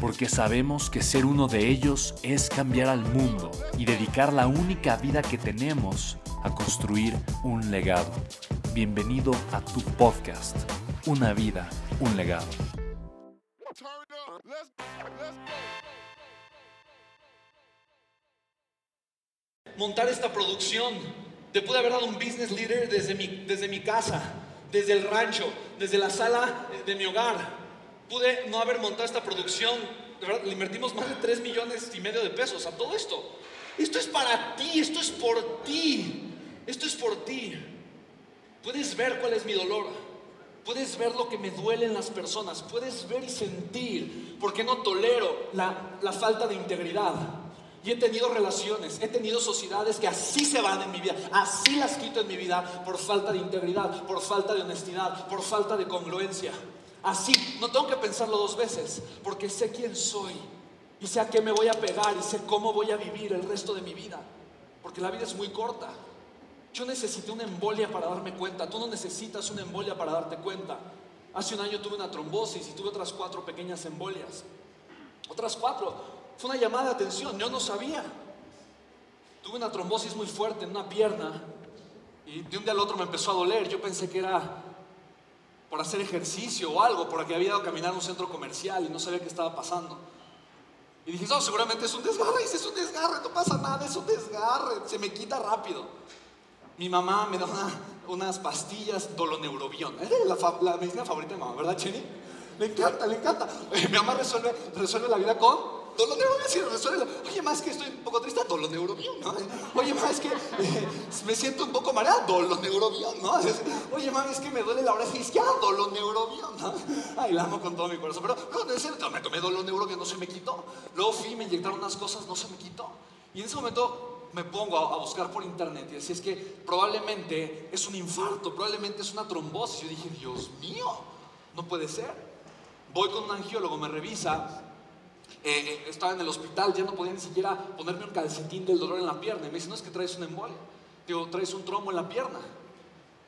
porque sabemos que ser uno de ellos es cambiar al mundo y dedicar la única vida que tenemos a construir un legado. Bienvenido a tu podcast, Una vida, un legado. Montar esta producción, te pude haber dado un business leader desde mi, desde mi casa, desde el rancho, desde la sala de mi hogar pude no haber montado esta producción. De verdad, le invertimos más de 3 millones y medio de pesos a todo esto. Esto es para ti, esto es por ti. Esto es por ti. Puedes ver cuál es mi dolor. Puedes ver lo que me duele en las personas. Puedes ver y sentir porque no tolero la, la falta de integridad. Y he tenido relaciones, he tenido sociedades que así se van en mi vida, así las quito en mi vida por falta de integridad, por falta de honestidad, por falta de congruencia. Así, no tengo que pensarlo dos veces, porque sé quién soy y sé a qué me voy a pegar y sé cómo voy a vivir el resto de mi vida, porque la vida es muy corta. Yo necesité una embolia para darme cuenta, tú no necesitas una embolia para darte cuenta. Hace un año tuve una trombosis y tuve otras cuatro pequeñas embolias. Otras cuatro. Fue una llamada de atención, yo no sabía. Tuve una trombosis muy fuerte en una pierna y de un día al otro me empezó a doler. Yo pensé que era por hacer ejercicio o algo, porque había ido a caminar a un centro comercial y no sabía qué estaba pasando. Y dije, no, seguramente es un desgarre. Y es un desgarre, no pasa nada, es un desgarre, se me quita rápido. Mi mamá me da unas pastillas doloneurobión. Es la, la, medicina favorita de mamá, ¿verdad, Jenny? Le encanta, le encanta. Mi mamá resuelve, resuelve la vida con Sí, resuelve. Oye, más que estoy un poco triste, doloneurobión, ¿no? Oye, más que eh, me siento un poco mareado, doloneurobión, ¿no? Oye, mami, es que me duele la oreja izquierda, doloneurobión, ¿no? Ay, la amo con todo mi corazón. Pero, no, en serio, me tomé doloneurobión, no se me quitó. Luego fui, me inyectaron unas cosas, no se me quitó. Y en ese momento me pongo a, buscar por internet y decía, es que probablemente es un infarto, probablemente es una trombosis. Yo dije, Dios mío, no puede ser. Voy con un angiólogo, me revisa. Eh, eh, estaba en el hospital, ya no podía ni siquiera ponerme un calcetín del dolor en la pierna. Me dice, no es que traes un embolia. Digo, traes un trombo en la pierna.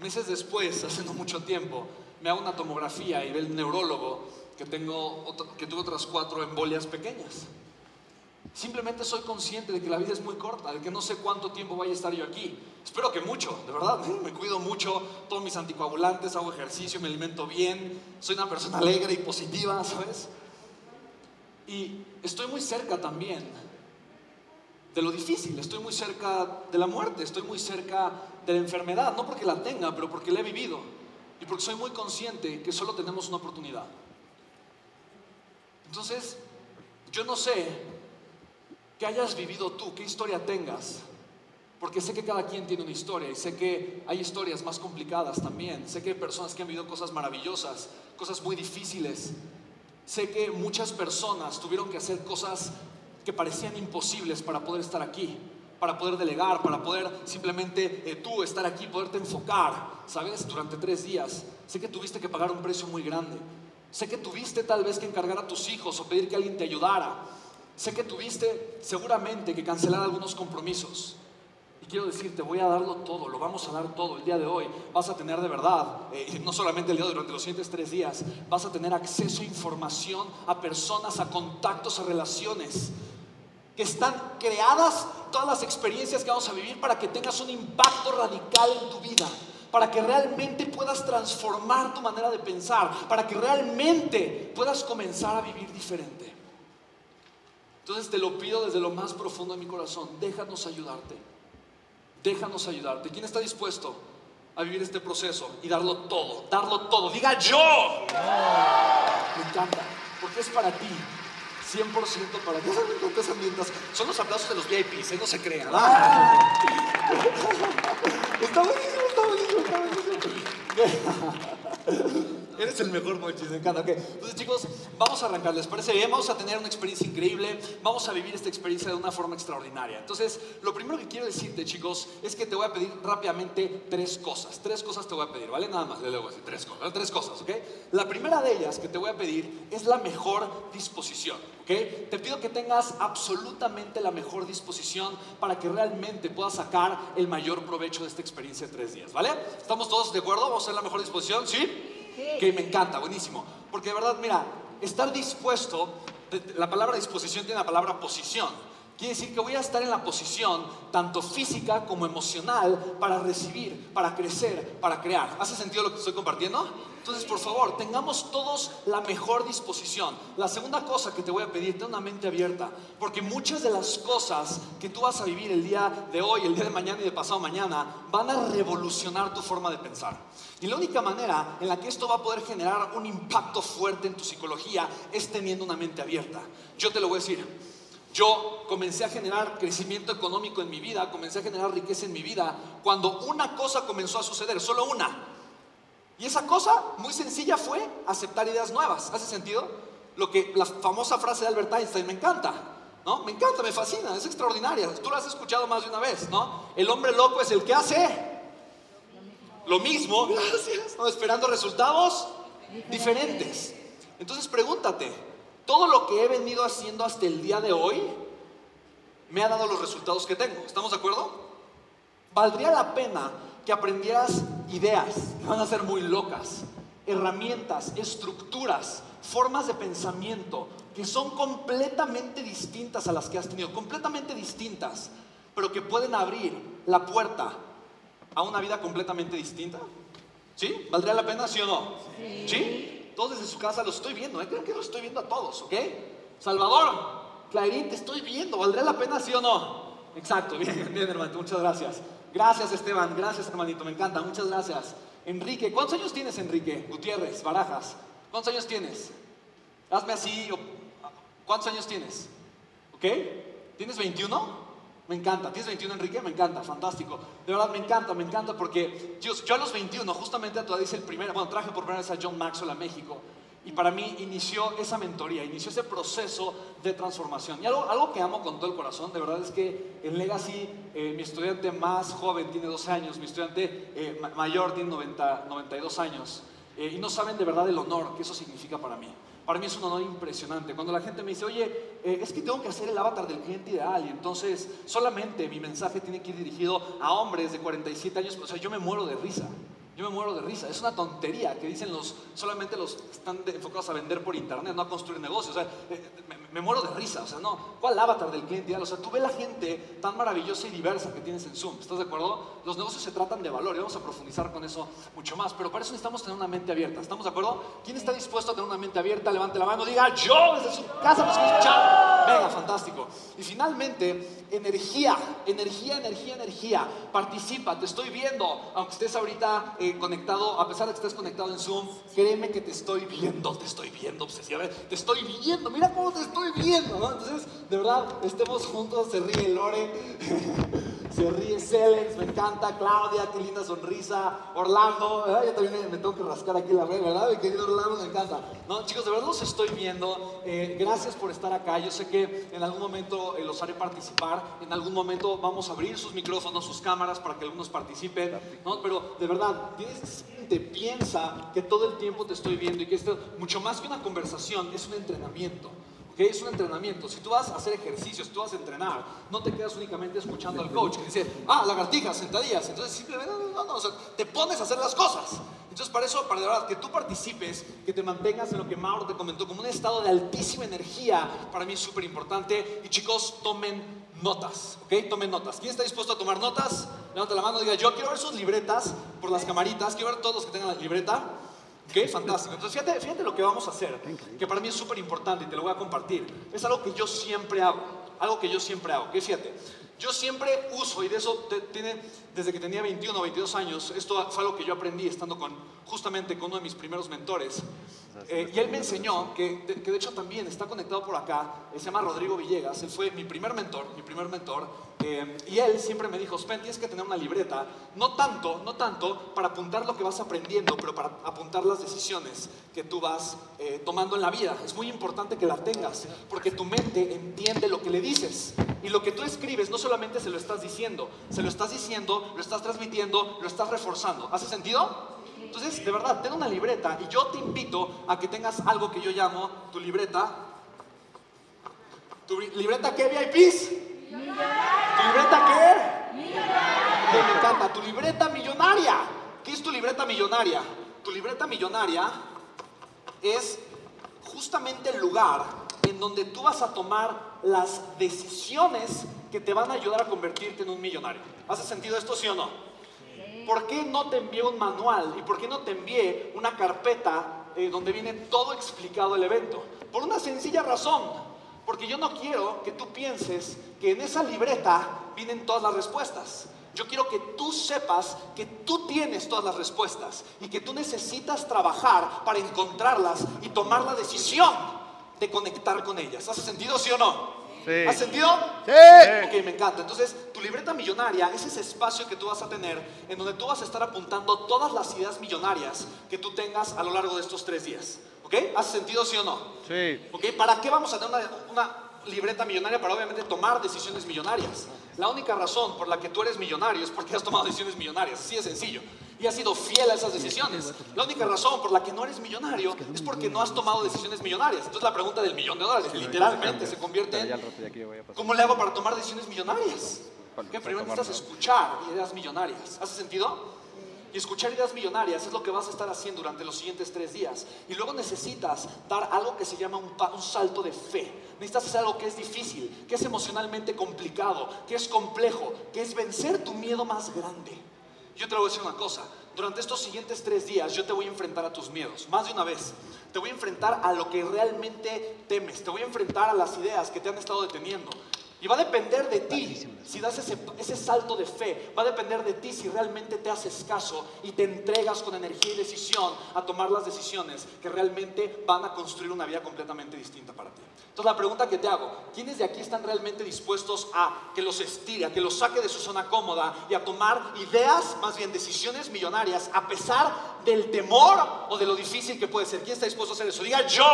Meses después, hace no mucho tiempo, me hago una tomografía y ve el neurólogo que, tengo, que tuve otras cuatro embolias pequeñas. Simplemente soy consciente de que la vida es muy corta, de que no sé cuánto tiempo vaya a estar yo aquí. Espero que mucho, de verdad. Me cuido mucho, tomo mis anticoagulantes, hago ejercicio, me alimento bien, soy una persona alegre y positiva, ¿sabes? Y estoy muy cerca también de lo difícil, estoy muy cerca de la muerte, estoy muy cerca de la enfermedad, no porque la tenga, pero porque la he vivido y porque soy muy consciente que solo tenemos una oportunidad. Entonces, yo no sé qué hayas vivido tú, qué historia tengas, porque sé que cada quien tiene una historia y sé que hay historias más complicadas también. Sé que hay personas que han vivido cosas maravillosas, cosas muy difíciles. Sé que muchas personas tuvieron que hacer cosas que parecían imposibles para poder estar aquí, para poder delegar, para poder simplemente eh, tú estar aquí, poderte enfocar, ¿sabes? Durante tres días. Sé que tuviste que pagar un precio muy grande. Sé que tuviste tal vez que encargar a tus hijos o pedir que alguien te ayudara. Sé que tuviste seguramente que cancelar algunos compromisos quiero decirte, voy a darlo todo, lo vamos a dar todo el día de hoy. Vas a tener de verdad, eh, no solamente el día durante los siguientes tres días, vas a tener acceso a información, a personas, a contactos, a relaciones que están creadas, todas las experiencias que vamos a vivir para que tengas un impacto radical en tu vida para que realmente puedas transformar tu manera de pensar, para que realmente puedas comenzar a vivir diferente. Entonces te lo pido desde lo más profundo de mi corazón, déjanos ayudarte. Déjanos ayudarte. ¿Quién está dispuesto a vivir este proceso y darlo todo? Darlo todo. Diga yo. Me encanta, porque es para ti. 100% para ti. Son los aplausos de los VIPs, ¿eh? no se crean. Ah. Está buenísimo, está buenísimo, está buenísimo. Eres el mejor, Monchis, me encanta. Okay. Entonces, chicos, vamos a arrancar. ¿Les parece bien? Vamos a tener una experiencia increíble. Vamos a vivir esta experiencia de una forma extraordinaria. Entonces, lo primero que quiero decirte, chicos, es que te voy a pedir rápidamente tres cosas. Tres cosas te voy a pedir, ¿vale? Nada más, le debo decir tres cosas. Tres cosas, ¿ok? La primera de ellas que te voy a pedir es la mejor disposición, ¿ok? Te pido que tengas absolutamente la mejor disposición para que realmente puedas sacar el mayor provecho de esta experiencia de tres días, ¿vale? ¿Estamos todos de acuerdo? ¿Vamos a hacer la mejor disposición? ¿Sí? Que me encanta, buenísimo. Porque de verdad, mira, estar dispuesto, la palabra disposición tiene la palabra posición. Quiere decir que voy a estar en la posición, tanto física como emocional, para recibir, para crecer, para crear. ¿Hace sentido lo que estoy compartiendo? Entonces, por favor, tengamos todos la mejor disposición. La segunda cosa que te voy a pedir, ten una mente abierta, porque muchas de las cosas que tú vas a vivir el día de hoy, el día de mañana y de pasado mañana, van a revolucionar tu forma de pensar. Y la única manera en la que esto va a poder generar un impacto fuerte en tu psicología es teniendo una mente abierta. Yo te lo voy a decir. Yo comencé a generar crecimiento económico en mi vida, comencé a generar riqueza en mi vida, cuando una cosa comenzó a suceder, solo una. Y esa cosa muy sencilla fue aceptar ideas nuevas. ¿Hace sentido? Lo que la famosa frase de Albert Einstein me encanta. ¿No? Me encanta, me fascina, es extraordinaria. Tú la has escuchado más de una vez, ¿no? El hombre loco es el que hace lo mismo, gracias, esperando resultados diferentes. Entonces pregúntate, ¿todo lo que he venido haciendo hasta el día de hoy me ha dado los resultados que tengo? ¿Estamos de acuerdo? Valdría la pena que aprendieras ideas que van a ser muy locas, herramientas, estructuras, formas de pensamiento que son completamente distintas a las que has tenido, completamente distintas, pero que pueden abrir la puerta a una vida completamente distinta? ¿Sí? ¿Valdría la pena, sí o no? Sí. Todos desde su casa lo estoy viendo, ¿eh? Creo que lo estoy viendo a todos, ¿ok? Salvador, Clarín, te estoy viendo, ¿valdría la pena, sí o no? Exacto, bien, bien, hermano, muchas gracias. Gracias, Esteban, gracias, hermanito, me encanta, muchas gracias. Enrique, ¿cuántos años tienes, Enrique? Gutiérrez, Barajas, ¿cuántos años tienes? Hazme así, ¿cuántos años tienes? ¿Ok? ¿Tienes 21? Me encanta. ¿Tienes 21, Enrique? Me encanta, fantástico. De verdad, me encanta, me encanta porque Dios, yo a los 21, justamente a tu dice el primer, bueno, traje por primera vez a John Maxwell a México y para mí inició esa mentoría, inició ese proceso de transformación. Y algo, algo que amo con todo el corazón, de verdad es que en Legacy, eh, mi estudiante más joven tiene 12 años, mi estudiante eh, mayor tiene 90, 92 años, eh, y no saben de verdad el honor que eso significa para mí. Para mí es un honor impresionante. Cuando la gente me dice, oye, eh, es que tengo que hacer el avatar del cliente ideal y entonces solamente mi mensaje tiene que ir dirigido a hombres de 47 años, o sea, yo me muero de risa. Yo me muero de risa. Es una tontería que dicen los, solamente los que están enfocados a vender por internet, no a construir negocios. O sea, eh, me, muero de risa. O sea, no. ¿Cuál avatar del cliente ideal? O sea, tú ves la gente tan maravillosa y diversa que tienes en Zoom. ¿Estás de acuerdo? Los negocios se tratan de valor y vamos a profundizar con eso mucho más. Pero para eso necesitamos tener una mente abierta. ¿Estamos de acuerdo? ¿Quién está dispuesto a tener una mente abierta? Levante la mano, diga yo desde su casa nos escuchar. Venga, fantástico. Y finalmente, energía, energía, energía, energía. Participa, te estoy viendo, aunque estés ahorita eh, conectado, a pesar de que estés conectado en Zoom, créeme que te estoy viendo, te estoy viendo obsesivamente, te estoy viendo, mira cómo te estoy viendo, ¿no? Entonces, de verdad, estemos juntos, se ríe Lore, se ríe Celex, me encanta, Claudia, qué linda sonrisa, Orlando, ¿verdad? yo también me, tengo que rascar aquí la red, ¿verdad? Mi querido Orlando, me encanta. No, chicos, de verdad los estoy viendo, eh, gracias por estar acá, yo sé que en algún momento eh, los haré participar, en algún momento vamos a abrir sus micrófonos, sus cámaras para que algunos participen, ¿no? Pero de verdad, tienes, te piensa que todo el tiempo te estoy viendo y que esto, mucho más que una conversación, es un entrenamiento. ¿Okay? Es un entrenamiento. Si tú vas a hacer ejercicios, tú vas a entrenar, no te quedas únicamente escuchando al coach que dice, ah, lagartijas, sentadillas. Entonces simplemente, no, no, o sea, te pones a hacer las cosas. Entonces, para eso, para de verdad, que tú participes, que te mantengas en lo que Mauro te comentó, como un estado de altísima energía, para mí es súper importante. Y chicos, tomen notas, ¿ok? Tomen notas. ¿Quién está dispuesto a tomar notas? Levanta la mano, diga, yo quiero ver sus libretas por las camaritas, quiero ver todos los que tengan la libreta. ¿Ok? Fantástico. Entonces, fíjate, lo que vamos a hacer, que para mí es súper importante y te lo voy a compartir. Es algo que yo siempre hago. algo que yo siempre hago, que fíjate, yo siempre uso, y de eso tiene, desde que tenía 21 o 22 años, esto fue algo que yo aprendí estando con, justamente con uno de mis primeros mentores, eh, y él me enseñó, que de, que de, hecho también está conectado por acá, se llama Rodrigo Villegas, él fue mi primer mentor, mi primer mentor, eh, y él siempre me dijo, Spen, tienes que tener una libreta, no tanto, no tanto para apuntar lo que vas aprendiendo, pero para apuntar las decisiones que tú vas eh, tomando en la vida. Es muy importante que la tengas, porque tu mente entiende lo que le dices. Y lo que tú escribes no solamente se lo estás diciendo, se lo estás diciendo, lo estás transmitiendo, lo estás reforzando. ¿Hace sentido? Entonces, de verdad, ten una libreta y yo te invito a que tengas algo que yo llamo tu libreta. ¿Tu libreta qué, VIPs? ¿Tu libreta qué? Tu libreta millonaria. ¿Qué es tu libreta millonaria? Tu libreta millonaria es justamente el lugar en donde tú vas a tomar las decisiones que te van a ayudar a convertirte en un millonario. ¿Hace sentido esto, sí o no? ¿por qué no te envié un manual? ¿Y por qué no te envié una carpeta eh, donde viene todo explicado el evento? Por una sencilla razón. Porque yo no quiero que tú pienses que en esa libreta vienen todas las respuestas. Yo quiero que tú sepas que tú tienes todas las respuestas y que tú necesitas trabajar para encontrarlas y tomar la decisión de conectar con ellas. ¿Hace sentido, sí o no? ¿Has sentido? Sí. Ok, me encanta. Entonces, tu libreta millonaria es ese espacio que tú vas a tener en donde tú vas a estar apuntando todas las ideas millonarias que tú tengas a lo largo de estos tres días. ¿Ok? ¿Hace sentido, sí o no? Sí. ¿Ok? ¿Para qué vamos a tener una, una libreta millonaria? Para obviamente tomar decisiones millonarias. La única razón por la que tú eres millonario es porque has tomado decisiones millonarias. Así de sencillo y has sido fiel a esas decisiones. La única razón por la que no eres millonario es porque no has tomado decisiones millonarias. Entonces la pregunta del millón de dólares literalmente se convierte en ¿cómo le hago para tomar decisiones millonarias? Que primero necesitas escuchar ideas millonarias. ¿Hace sentido? Y escuchar ideas millonarias es lo que vas a estar haciendo durante los siguientes tres días. Y luego necesitas dar algo que se llama un, salto de fe. Necesitas hacer algo que es difícil, que es emocionalmente complicado, que es complejo, que es vencer tu miedo más grande. Yo te voy a decir una cosa, durante estos siguientes tres días yo te voy a enfrentar a tus miedos, más de una vez. Te voy a enfrentar a lo que realmente temes, te voy a enfrentar a las ideas que te han estado deteniendo. Y va a depender de ti si das ese, ese, salto de fe. Va a depender de ti si realmente te haces caso y te entregas con energía y decisión a tomar las decisiones que realmente van a construir una vida completamente distinta para ti. Entonces la pregunta que te hago, ¿quiénes de aquí están realmente dispuestos a que los estire, a que los saque de su zona cómoda y a tomar ideas, más bien decisiones millonarias, a pesar del temor o de lo difícil que puede ser? ¿Quién está dispuesto a hacer eso? Diga yo.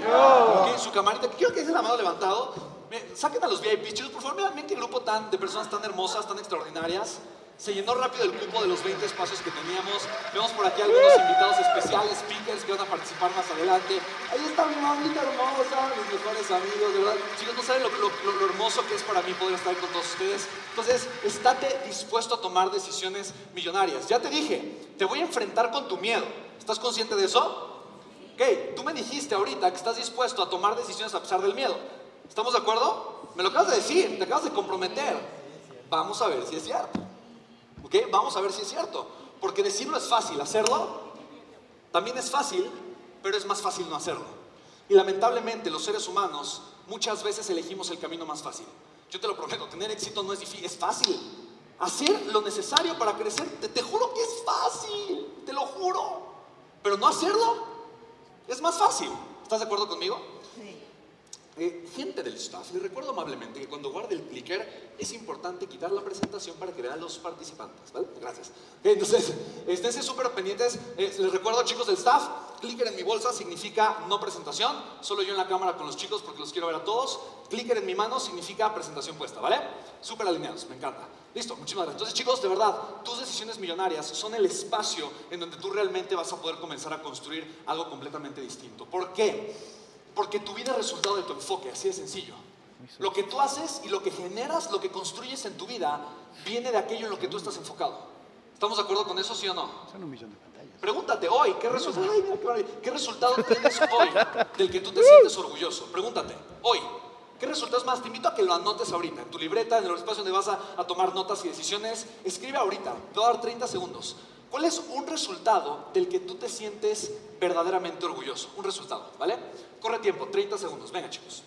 Yo. En su camarita, quiero que dice la mano levantado saquen a los VIP, chicos, por favor, miren qué grupo tan, de personas tan hermosas, tan extraordinarias. Se llenó rápido el cupo de los 20 espacios que teníamos. Vemos por aquí algunos invitados especiales, speakers que van a participar más adelante. Ahí está mi mamita hermosa, mis mejores amigos, de verdad. Chicos, no saben lo, lo hermoso que es para mí poder estar con todos ustedes. Entonces, estate dispuesto a tomar decisiones millonarias. Ya te dije, te voy a enfrentar con tu miedo. ¿Estás consciente de eso? Ok, tú me dijiste ahorita que estás dispuesto a tomar decisiones a pesar del miedo. ¿Estamos de acuerdo? Me lo acabas de decir, te acabas de comprometer. Vamos a ver si es cierto. ¿Ok? Vamos a ver si es cierto. Porque decirlo es fácil, hacerlo también es fácil, pero es más fácil no hacerlo. Y lamentablemente los seres humanos muchas veces elegimos el camino más fácil. Yo te lo prometo, tener éxito no es difícil, es fácil. Hacer lo necesario para crecer, te, te juro que es fácil, te lo juro. Pero no hacerlo es más fácil. ¿Estás de acuerdo conmigo? Eh, gente del staff, les recuerdo amablemente que cuando guarde el clicker es importante quitar la presentación para que vean los participantes, ¿vale? Gracias. Entonces, esténse súper pendientes. Eh, les recuerdo, chicos del staff, clicker en mi bolsa significa no presentación, solo yo en la cámara con los chicos porque los quiero ver a todos. Clicker en mi mano significa presentación puesta, ¿vale? Súper alineados, me encanta. Listo, muchísimas gracias. Entonces, chicos, de verdad, tus decisiones millonarias son el espacio en donde tú realmente vas a poder comenzar a construir algo completamente distinto. ¿Por qué? Porque tu vida es resultado de tu enfoque, así de sencillo. Lo que tú haces y lo que generas, lo que construyes en tu vida, viene de aquello en lo que tú estás enfocado. ¿Estamos de acuerdo con eso, sí o no? Son un millón de pantallas. Pregúntate hoy, ¿qué, resultado, ¿qué resultado tienes hoy del que tú te sientes orgulloso? Pregúntate, hoy, ¿qué resultados más? Te invito a que lo anotes ahorita, en tu libreta, en el espacio donde vas a, a tomar notas y decisiones. Escribe ahorita, te voy a dar 30 segundos. ¿Cuál es un resultado del que tú te sientes verdaderamente orgulloso? Un resultado, ¿vale? Corre tiempo, 30 segundos. Venga, chicos.